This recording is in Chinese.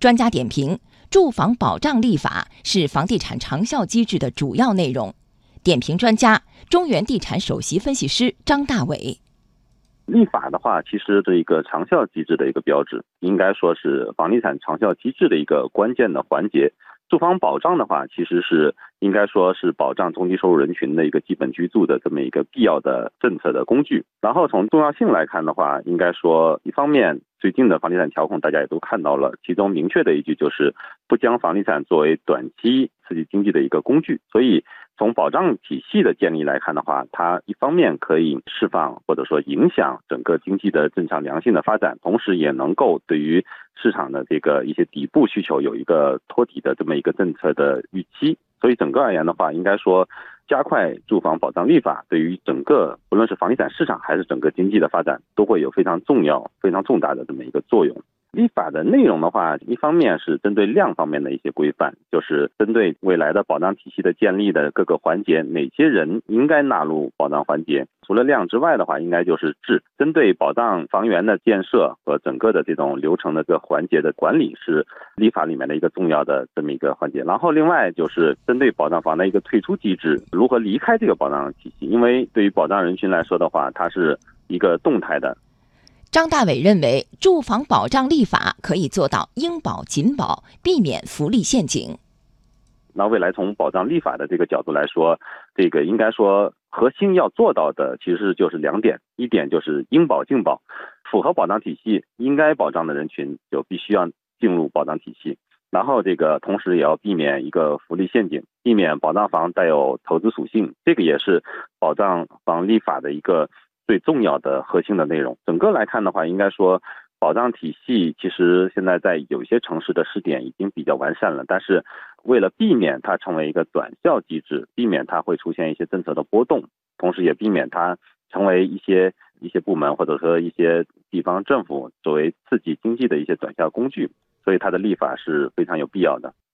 专家点评：住房保障立法是房地产长效机制的主要内容。点评专家：中原地产首席分析师张大伟。立法的话，其实是一个长效机制的一个标志，应该说是房地产长效机制的一个关键的环节。住房保障的话，其实是应该说是保障中低收入人群的一个基本居住的这么一个必要的政策的工具。然后从重要性来看的话，应该说一方面，最近的房地产调控大家也都看到了，其中明确的一句就是不将房地产作为短期刺激经济的一个工具。所以从保障体系的建立来看的话，它一方面可以释放或者说影响整个经济的正常良性的发展，同时也能够对于市场的这个一些底部需求有一个托底的这么一个政策的预期，所以整个而言的话，应该说加快住房保障立法，对于整个不论是房地产市场还是整个经济的发展，都会有非常重要、非常重大的这么一个作用。立法的内容的话，一方面是针对量方面的一些规范，就是针对未来的保障体系的建立的各个环节，哪些人应该纳入保障环节。除了量之外的话，应该就是质，针对保障房源的建设和整个的这种流程的这个环节的管理，是立法里面的一个重要的这么一个环节。然后另外就是针对保障房的一个退出机制，如何离开这个保障体系？因为对于保障人群来说的话，它是一个动态的。张大伟认为，住房保障立法可以做到应保尽保，避免福利陷阱。那未来从保障立法的这个角度来说，这个应该说核心要做到的其实就是两点：一点就是应保尽保，符合保障体系应该保障的人群就必须要进入保障体系；然后这个同时也要避免一个福利陷阱，避免保障房带有投资属性。这个也是保障房立法的一个。最重要的核心的内容，整个来看的话，应该说保障体系其实现在在有些城市的试点已经比较完善了。但是为了避免它成为一个短效机制，避免它会出现一些政策的波动，同时也避免它成为一些一些部门或者说一些地方政府作为刺激经济的一些短效工具，所以它的立法是非常有必要的。